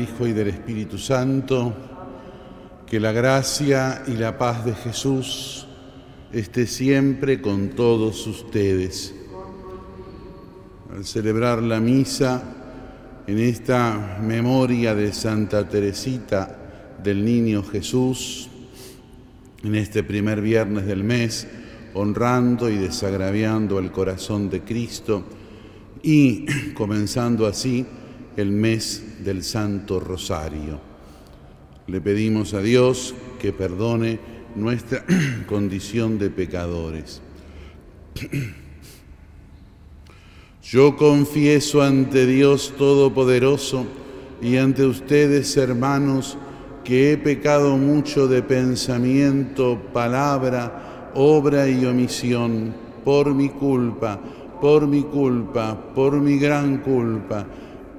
Hijo y del Espíritu Santo, que la gracia y la paz de Jesús esté siempre con todos ustedes. Al celebrar la misa en esta memoria de Santa Teresita del Niño Jesús, en este primer viernes del mes, honrando y desagraviando el corazón de Cristo y comenzando así el mes del Santo Rosario. Le pedimos a Dios que perdone nuestra condición de pecadores. Yo confieso ante Dios Todopoderoso y ante ustedes, hermanos, que he pecado mucho de pensamiento, palabra, obra y omisión, por mi culpa, por mi culpa, por mi gran culpa.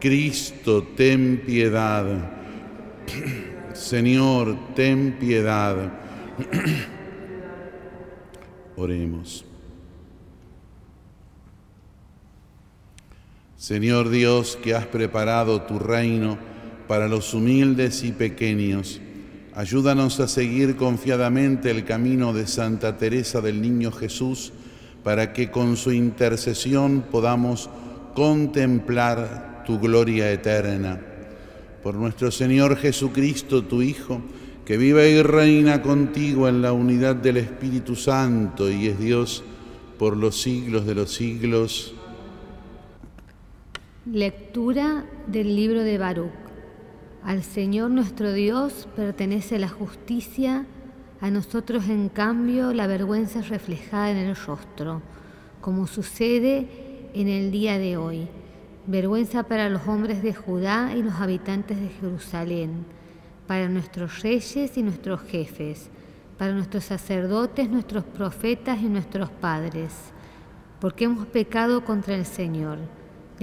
Cristo, ten piedad. Señor, ten piedad. Oremos. Señor Dios, que has preparado tu reino para los humildes y pequeños, ayúdanos a seguir confiadamente el camino de Santa Teresa del Niño Jesús, para que con su intercesión podamos contemplar tu gloria eterna. Por nuestro Señor Jesucristo, tu Hijo, que vive y reina contigo en la unidad del Espíritu Santo y es Dios por los siglos de los siglos. Lectura del libro de Baruch. Al Señor nuestro Dios pertenece la justicia, a nosotros en cambio la vergüenza es reflejada en el rostro, como sucede en el día de hoy. Vergüenza para los hombres de Judá y los habitantes de Jerusalén, para nuestros reyes y nuestros jefes, para nuestros sacerdotes, nuestros profetas y nuestros padres, porque hemos pecado contra el Señor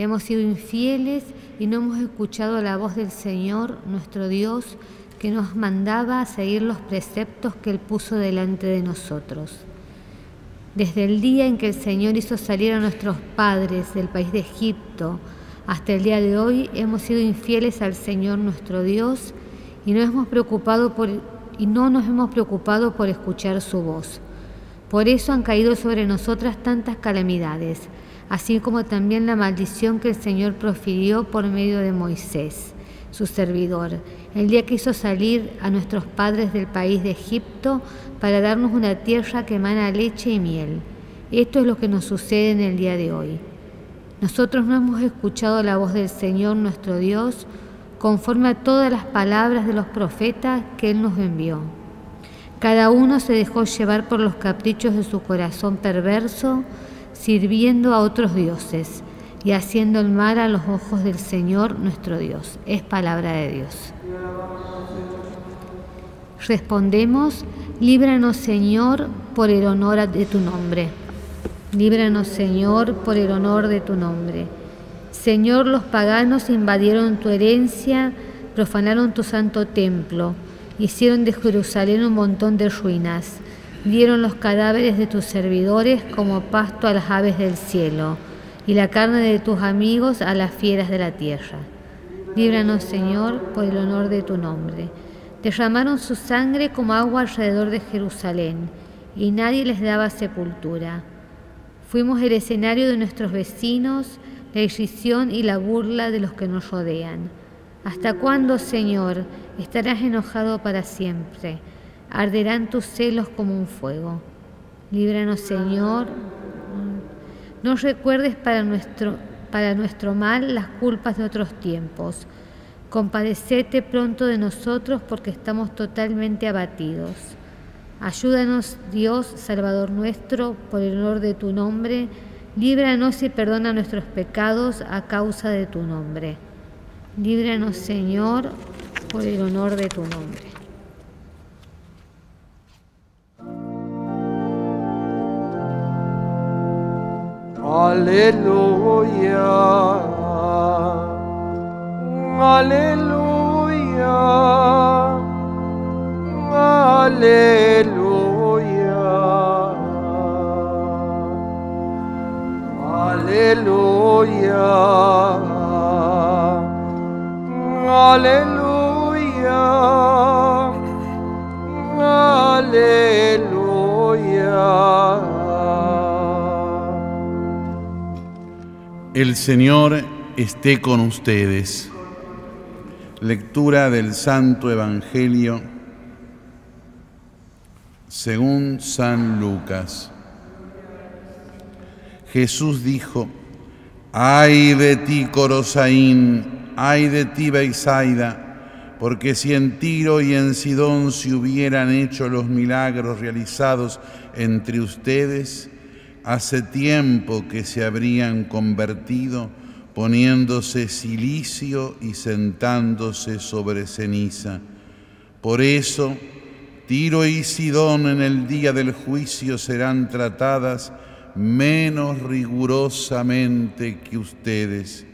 hemos sido infieles y no hemos escuchado la voz del Señor, nuestro Dios, que nos mandaba a seguir los preceptos que Él puso delante de nosotros. Desde el día en que el Señor hizo salir a nuestros padres del país de Egipto hasta el día de hoy, hemos sido infieles al Señor nuestro Dios y no, hemos preocupado por, y no nos hemos preocupado por escuchar su voz. Por eso han caído sobre nosotras tantas calamidades así como también la maldición que el Señor profirió por medio de Moisés, su servidor, el día que hizo salir a nuestros padres del país de Egipto para darnos una tierra que emana leche y miel. Esto es lo que nos sucede en el día de hoy. Nosotros no hemos escuchado la voz del Señor nuestro Dios conforme a todas las palabras de los profetas que Él nos envió. Cada uno se dejó llevar por los caprichos de su corazón perverso, sirviendo a otros dioses y haciendo el mal a los ojos del Señor nuestro Dios. Es palabra de Dios. Respondemos, líbranos Señor por el honor de tu nombre. Líbranos Señor por el honor de tu nombre. Señor, los paganos invadieron tu herencia, profanaron tu santo templo, hicieron de Jerusalén un montón de ruinas dieron los cadáveres de tus servidores como pasto a las aves del cielo, y la carne de tus amigos a las fieras de la tierra. Líbranos, Señor, por el honor de tu nombre. Derramaron su sangre como agua alrededor de Jerusalén, y nadie les daba sepultura. Fuimos el escenario de nuestros vecinos, la irrisión y la burla de los que nos rodean. ¿Hasta cuándo, Señor, estarás enojado para siempre? Arderán tus celos como un fuego. Líbranos, Señor. No recuerdes para nuestro, para nuestro mal las culpas de otros tiempos. Compadecete pronto de nosotros porque estamos totalmente abatidos. Ayúdanos, Dios, Salvador nuestro, por el honor de tu nombre. Líbranos y perdona nuestros pecados a causa de tu nombre. Líbranos, Señor, por el honor de tu nombre. Aleluya. Aleluya. Aleluya. Aleluya. Aleluya. Aleluya. El Señor esté con ustedes. Lectura del Santo Evangelio según San Lucas. Jesús dijo, ay de ti, Corosaín, ay de ti, Beisaida, porque si en Tiro y en Sidón se hubieran hecho los milagros realizados entre ustedes, hace tiempo que se habrían convertido poniéndose silicio y sentándose sobre ceniza. Por eso, Tiro y Sidón en el día del juicio serán tratadas menos rigurosamente que ustedes.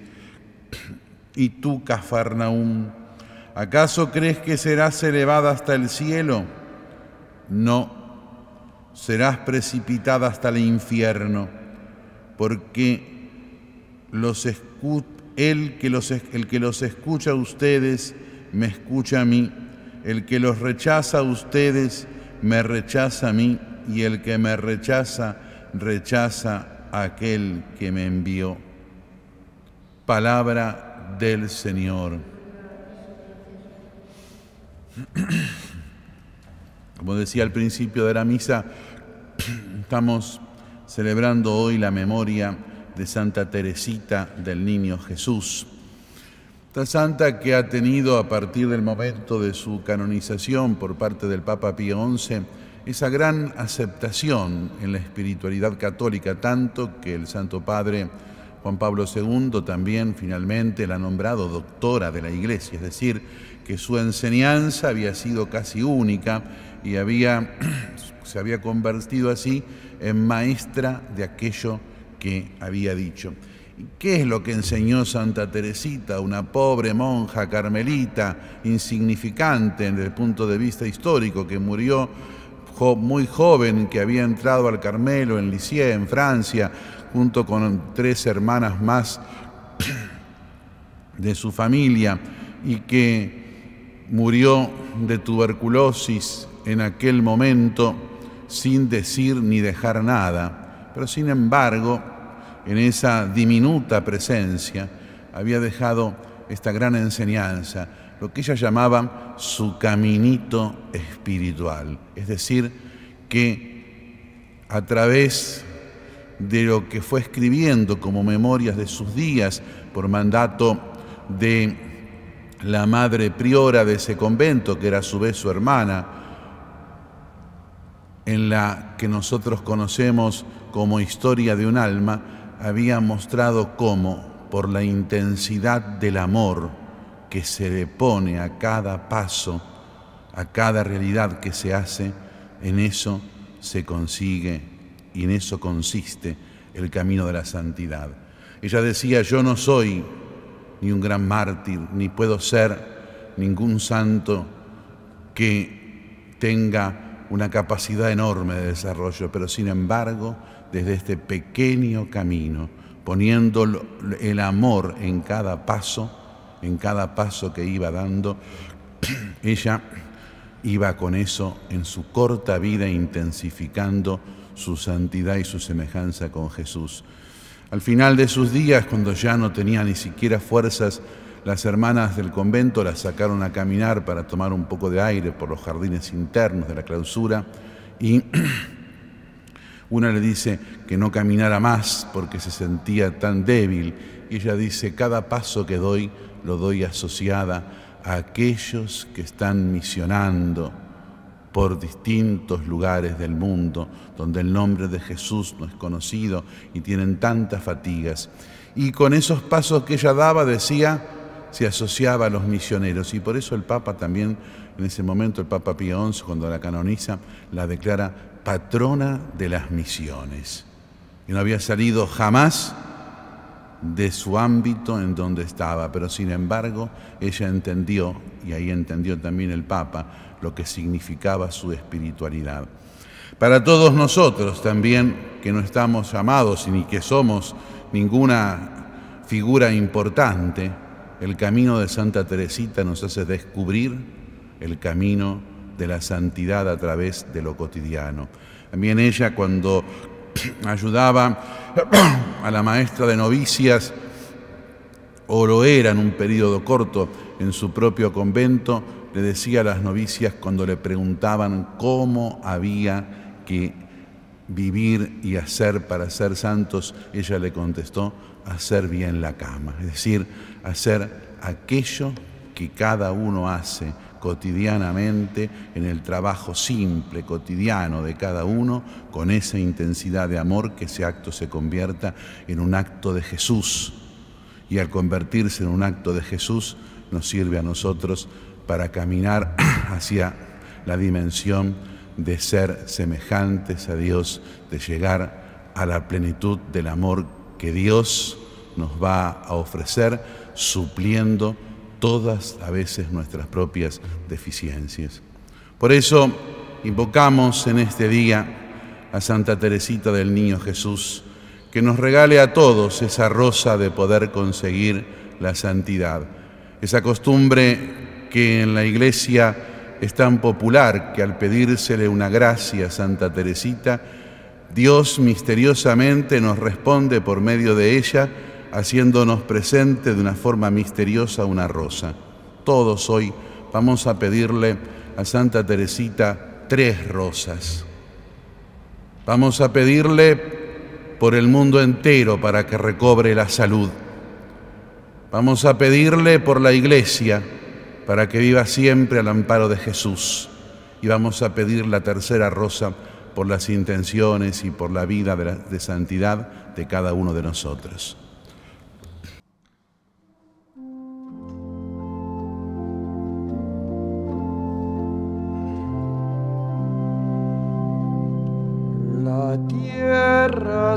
Y tú, Cafarnaúm, ¿acaso crees que serás elevada hasta el cielo? No, serás precipitada hasta el infierno, porque el que los escucha a ustedes me escucha a mí, el que los rechaza a ustedes me rechaza a mí, y el que me rechaza rechaza aquel que me envió. Palabra del Señor. Como decía al principio de la misa, estamos celebrando hoy la memoria de Santa Teresita del Niño Jesús. Esta santa que ha tenido a partir del momento de su canonización por parte del Papa Pío XI esa gran aceptación en la espiritualidad católica, tanto que el Santo Padre Juan Pablo II también finalmente la ha nombrado doctora de la Iglesia, es decir, que su enseñanza había sido casi única y había, se había convertido así en maestra de aquello que había dicho. ¿Y qué es lo que enseñó Santa Teresita, una pobre monja carmelita, insignificante desde el punto de vista histórico, que murió muy joven, que había entrado al Carmelo en Lisieux, en Francia, junto con tres hermanas más de su familia, y que murió de tuberculosis en aquel momento sin decir ni dejar nada. Pero sin embargo, en esa diminuta presencia, había dejado esta gran enseñanza, lo que ella llamaba su caminito espiritual. Es decir, que a través de lo que fue escribiendo como memorias de sus días por mandato de la madre priora de ese convento, que era a su vez su hermana, en la que nosotros conocemos como historia de un alma, había mostrado cómo, por la intensidad del amor que se le pone a cada paso, a cada realidad que se hace, en eso se consigue y en eso consiste el camino de la santidad. Ella decía, yo no soy ni un gran mártir, ni puedo ser ningún santo que tenga una capacidad enorme de desarrollo, pero sin embargo, desde este pequeño camino, poniendo el amor en cada paso, en cada paso que iba dando, ella iba con eso en su corta vida intensificando su santidad y su semejanza con Jesús. Al final de sus días, cuando ya no tenía ni siquiera fuerzas, las hermanas del convento la sacaron a caminar para tomar un poco de aire por los jardines internos de la clausura y una le dice que no caminara más porque se sentía tan débil y ella dice, cada paso que doy lo doy asociada a aquellos que están misionando por distintos lugares del mundo donde el nombre de Jesús no es conocido y tienen tantas fatigas. Y con esos pasos que ella daba, decía, se asociaba a los misioneros. Y por eso el Papa también, en ese momento, el Papa Pío XI, cuando la canoniza, la declara patrona de las misiones. Y no había salido jamás de su ámbito en donde estaba, pero sin embargo ella entendió, y ahí entendió también el Papa, lo que significaba su espiritualidad. Para todos nosotros también, que no estamos llamados ni que somos ninguna figura importante, el camino de Santa Teresita nos hace descubrir el camino de la santidad a través de lo cotidiano. También ella cuando ayudaba a la maestra de novicias, o lo era en un periodo corto en su propio convento, le decía a las novicias cuando le preguntaban cómo había que vivir y hacer para ser santos, ella le contestó, hacer bien la cama, es decir, hacer aquello que cada uno hace cotidianamente en el trabajo simple, cotidiano de cada uno, con esa intensidad de amor que ese acto se convierta en un acto de Jesús. Y al convertirse en un acto de Jesús, nos sirve a nosotros para caminar hacia la dimensión de ser semejantes a Dios, de llegar a la plenitud del amor que Dios nos va a ofrecer, supliendo todas a veces nuestras propias deficiencias. Por eso invocamos en este día a Santa Teresita del Niño Jesús, que nos regale a todos esa rosa de poder conseguir la santidad, esa costumbre que en la iglesia es tan popular que al pedírsele una gracia a Santa Teresita, Dios misteriosamente nos responde por medio de ella, haciéndonos presente de una forma misteriosa una rosa. Todos hoy vamos a pedirle a Santa Teresita tres rosas. Vamos a pedirle por el mundo entero para que recobre la salud. Vamos a pedirle por la iglesia para que viva siempre al amparo de Jesús. Y vamos a pedir la tercera rosa por las intenciones y por la vida de, de santidad de cada uno de nosotros.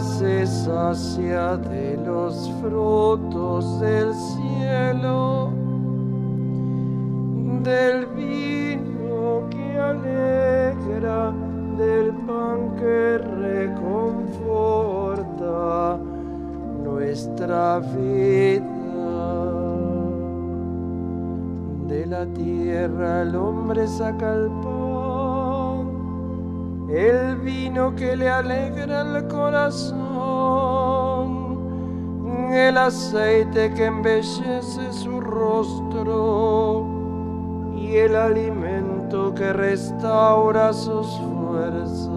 Se sacia de los frutos del cielo, del vino que alegra, del pan que reconforta nuestra vida. De la tierra el hombre saca el pan el vino que le alegra el corazón, el aceite que embellece su rostro y el alimento que restaura sus fuerzas.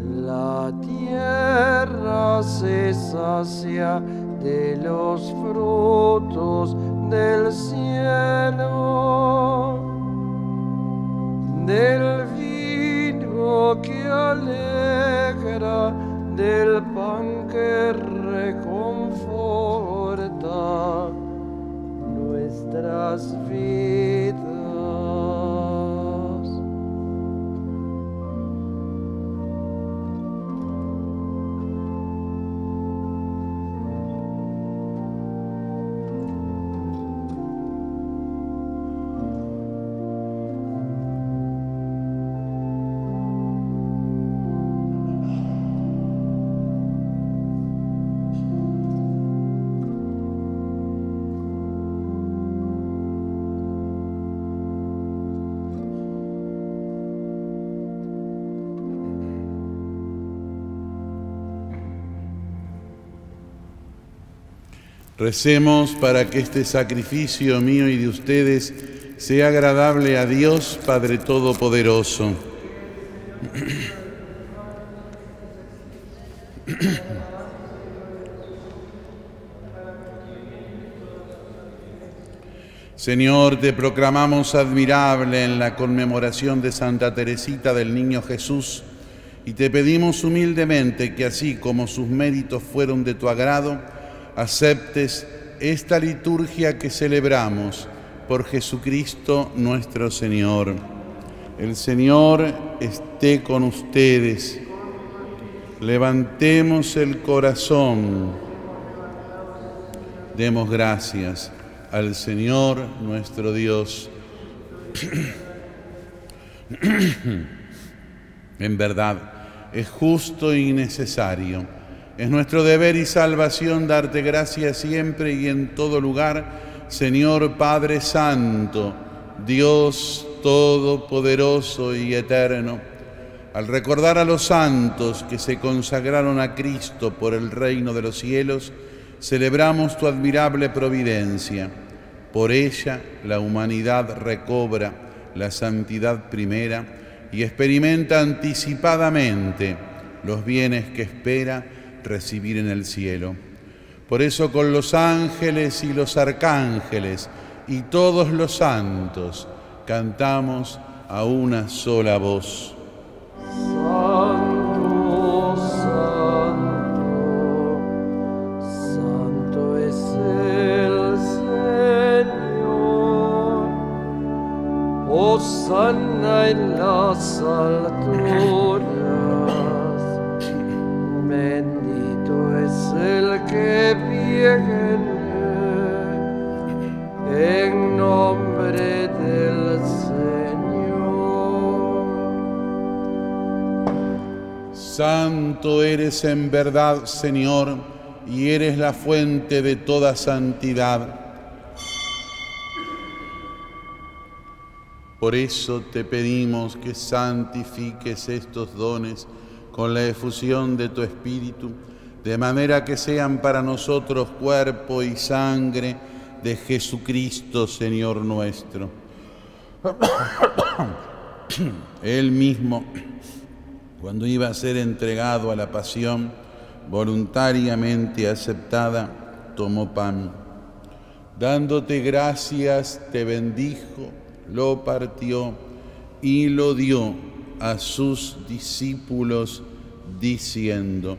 La tierra se sacia de los frutos del cielo del vino que alegra, del pan que reconforta nuestras vidas. Recemos para que este sacrificio mío y de ustedes sea agradable a Dios Padre Todopoderoso. Señor, te proclamamos admirable en la conmemoración de Santa Teresita del Niño Jesús y te pedimos humildemente que así como sus méritos fueron de tu agrado, aceptes esta liturgia que celebramos por Jesucristo nuestro Señor. El Señor esté con ustedes. Levantemos el corazón. Demos gracias al Señor nuestro Dios. en verdad, es justo y necesario. Es nuestro deber y salvación darte gracias siempre y en todo lugar, Señor Padre Santo, Dios Todopoderoso y Eterno. Al recordar a los santos que se consagraron a Cristo por el reino de los cielos, celebramos tu admirable providencia. Por ella la humanidad recobra la santidad primera y experimenta anticipadamente los bienes que espera recibir en el cielo. Por eso con los ángeles y los arcángeles y todos los santos cantamos a una sola voz. Hosanna en las alturas. En nombre del Señor. Santo eres en verdad, Señor, y eres la fuente de toda santidad. Por eso te pedimos que santifiques estos dones con la efusión de tu Espíritu, de manera que sean para nosotros cuerpo y sangre de Jesucristo, Señor nuestro. Él mismo, cuando iba a ser entregado a la pasión, voluntariamente aceptada, tomó pan. Dándote gracias, te bendijo lo partió y lo dio a sus discípulos diciendo,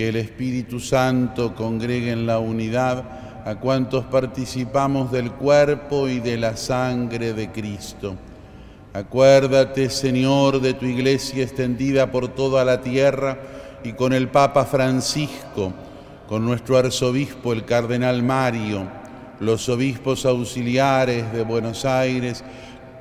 que el Espíritu Santo congregue en la unidad a cuantos participamos del cuerpo y de la sangre de Cristo. Acuérdate, Señor, de tu iglesia extendida por toda la tierra y con el Papa Francisco, con nuestro arzobispo, el Cardenal Mario, los obispos auxiliares de Buenos Aires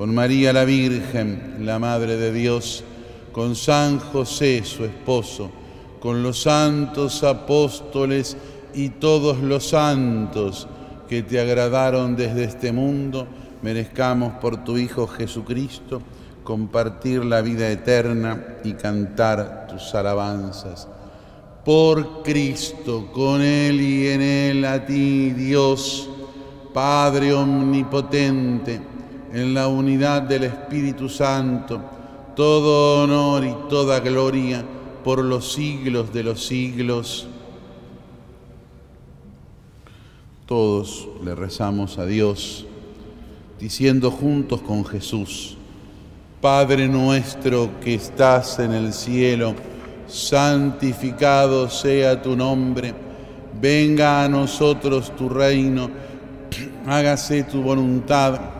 con María la Virgen, la Madre de Dios, con San José, su esposo, con los santos apóstoles, y todos los santos que te agradaron desde este mundo, merezcamos por tu Hijo Jesucristo compartir la vida eterna y cantar tus alabanzas. Por Cristo, con Él y en Él, a ti, Dios, Padre Omnipotente, en la unidad del Espíritu Santo, todo honor y toda gloria por los siglos de los siglos. Todos le rezamos a Dios, diciendo juntos con Jesús, Padre nuestro que estás en el cielo, santificado sea tu nombre, venga a nosotros tu reino, hágase tu voluntad.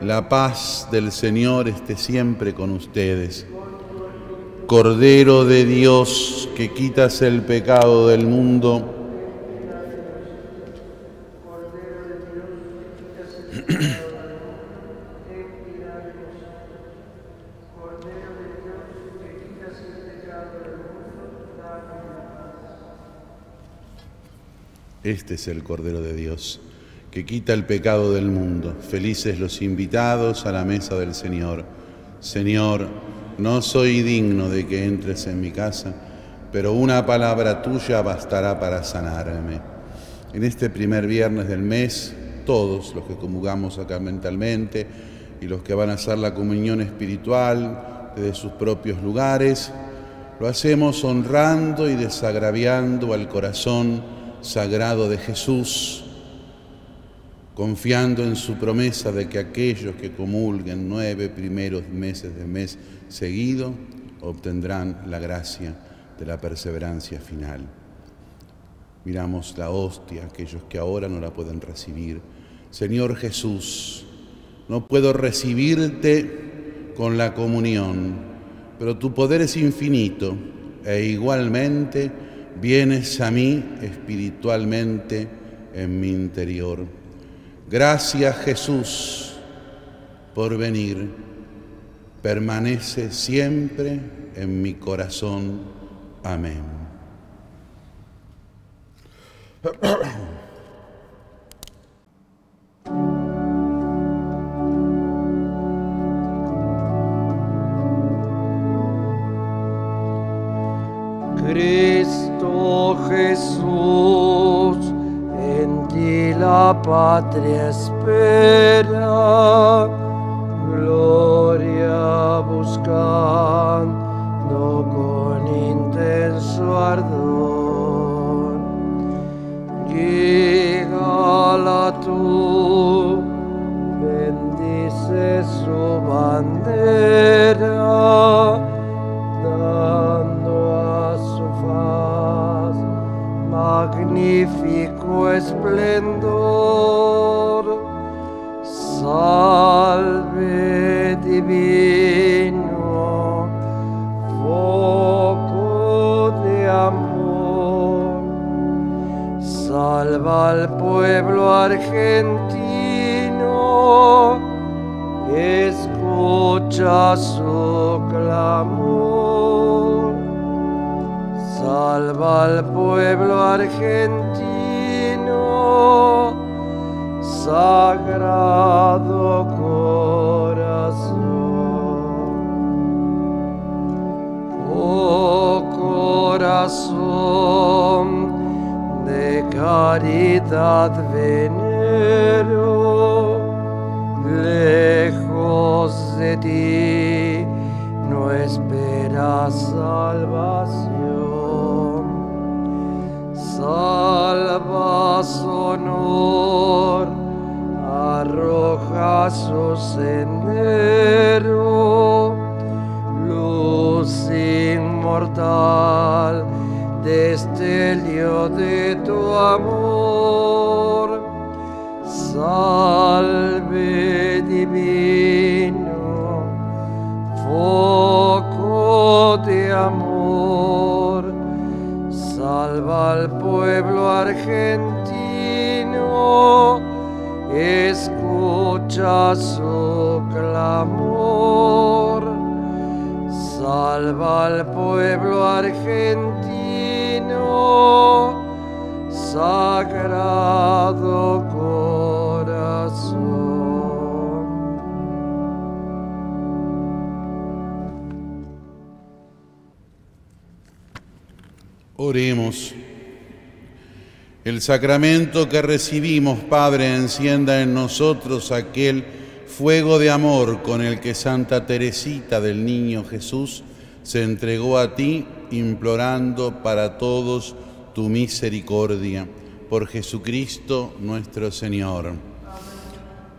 la paz del Señor esté siempre con ustedes. Cordero de Dios, que quitas el pecado del mundo, Este es el Cordero de Dios, que quita el pecado del mundo. Felices los invitados a la mesa del Señor. Señor, no soy digno de que entres en mi casa, pero una palabra tuya bastará para sanarme. En este primer viernes del mes, todos los que comulgamos acá mentalmente y los que van a hacer la comunión espiritual desde sus propios lugares, lo hacemos honrando y desagraviando al corazón sagrado de Jesús, confiando en su promesa de que aquellos que comulguen nueve primeros meses de mes seguido obtendrán la gracia de la perseverancia final. Miramos la hostia, aquellos que ahora no la pueden recibir. Señor Jesús, no puedo recibirte con la comunión, pero tu poder es infinito e igualmente vienes a mí espiritualmente en mi interior. Gracias Jesús por venir. Permanece siempre en mi corazón. Amén. Jesús, en ti la patria espera, gloria buscando con intenso ardor. Llega tú, bendice su bandera, dando a su faz magnífico esplendor. Salve divino, foco de amor, salva al pueblo argentino, escucha su clamor, salva al pueblo argentino sagrado corazón. Oh corazón de caridad venero, lejos de ti no esperas salvación. Salva honor, arroja su sendero, luz inmortal, destello de tu amor. Salve divino, foco de amor, salva al pueblo argentino, escucha su clamor, salva al pueblo argentino, sagrado corazón. Oremos. El sacramento que recibimos, Padre, encienda en nosotros aquel fuego de amor con el que Santa Teresita del Niño Jesús se entregó a ti, implorando para todos tu misericordia. Por Jesucristo nuestro Señor.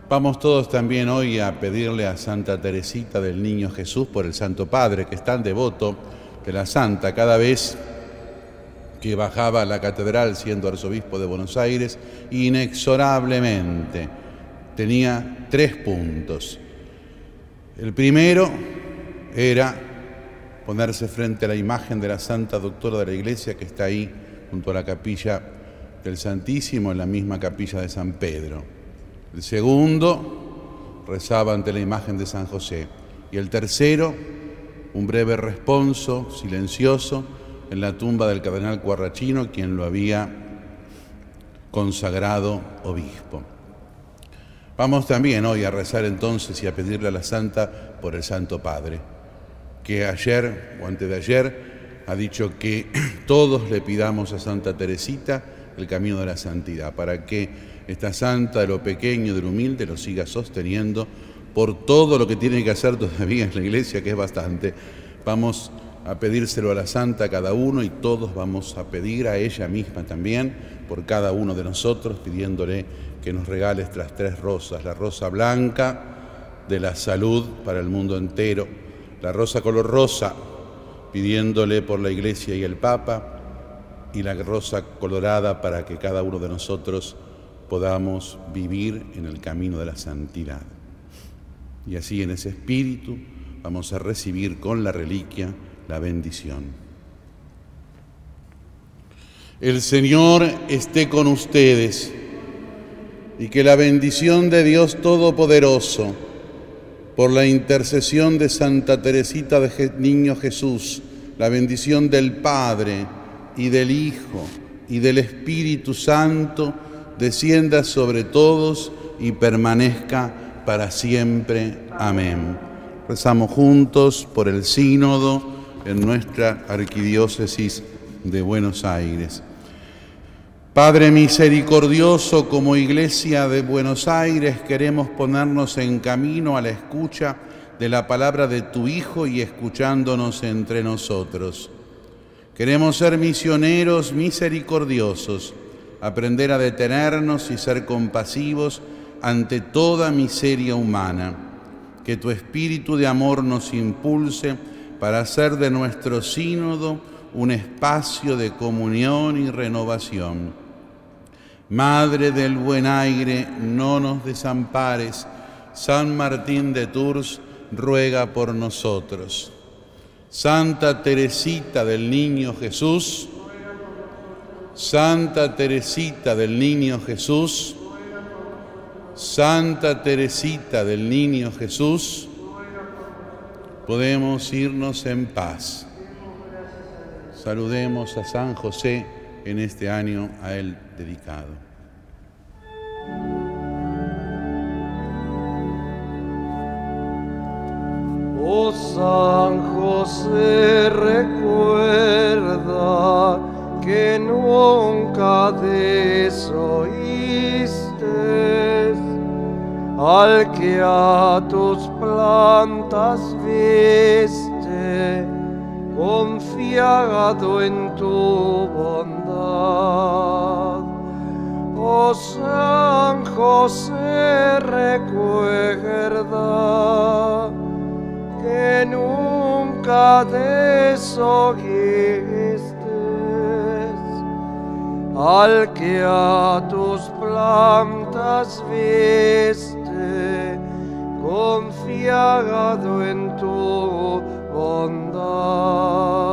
Vamos todos también hoy a pedirle a Santa Teresita del Niño Jesús por el Santo Padre, que es tan devoto de la Santa cada vez que bajaba a la catedral siendo arzobispo de Buenos Aires, inexorablemente tenía tres puntos. El primero era ponerse frente a la imagen de la Santa Doctora de la Iglesia que está ahí junto a la capilla del Santísimo, en la misma capilla de San Pedro. El segundo rezaba ante la imagen de San José. Y el tercero, un breve responso silencioso en la tumba del cardenal Cuarrachino, quien lo había consagrado obispo. Vamos también hoy a rezar entonces y a pedirle a la Santa por el Santo Padre, que ayer o antes de ayer ha dicho que todos le pidamos a Santa Teresita el camino de la santidad, para que esta santa de lo pequeño, de lo humilde, lo siga sosteniendo por todo lo que tiene que hacer todavía en la iglesia, que es bastante. Vamos a pedírselo a la santa cada uno y todos vamos a pedir a ella misma también por cada uno de nosotros, pidiéndole que nos regale estas tres rosas, la rosa blanca de la salud para el mundo entero, la rosa color rosa, pidiéndole por la iglesia y el Papa, y la rosa colorada para que cada uno de nosotros podamos vivir en el camino de la santidad. Y así en ese espíritu vamos a recibir con la reliquia la bendición. El Señor esté con ustedes y que la bendición de Dios Todopoderoso, por la intercesión de Santa Teresita de Niño Jesús, la bendición del Padre y del Hijo y del Espíritu Santo, descienda sobre todos y permanezca para siempre. Amén. Rezamos juntos por el sínodo en nuestra arquidiócesis de Buenos Aires. Padre misericordioso, como Iglesia de Buenos Aires queremos ponernos en camino a la escucha de la palabra de tu Hijo y escuchándonos entre nosotros. Queremos ser misioneros misericordiosos, aprender a detenernos y ser compasivos ante toda miseria humana que tu espíritu de amor nos impulse para hacer de nuestro sínodo un espacio de comunión y renovación. Madre del buen aire, no nos desampares. San Martín de Tours ruega por nosotros. Santa Teresita del Niño Jesús, Santa Teresita del Niño Jesús, Santa Teresita del Niño Jesús, podemos irnos en paz. Saludemos a San José en este año a él dedicado. Oh San José, recuerda que nunca desoíste al que a tus plantas viste, confiado en tu bondad. Oh San José, recuerda que nunca desoíste al que a tus plantas viste, confiado en tu bondad.